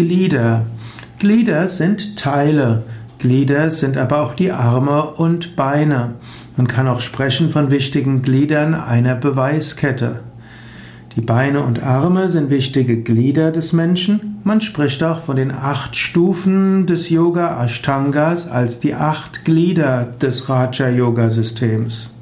Glieder. Glieder sind Teile. Glieder sind aber auch die Arme und Beine. Man kann auch sprechen von wichtigen Gliedern einer Beweiskette. Die Beine und Arme sind wichtige Glieder des Menschen. Man spricht auch von den acht Stufen des Yoga Ashtangas als die acht Glieder des Raja Yoga Systems.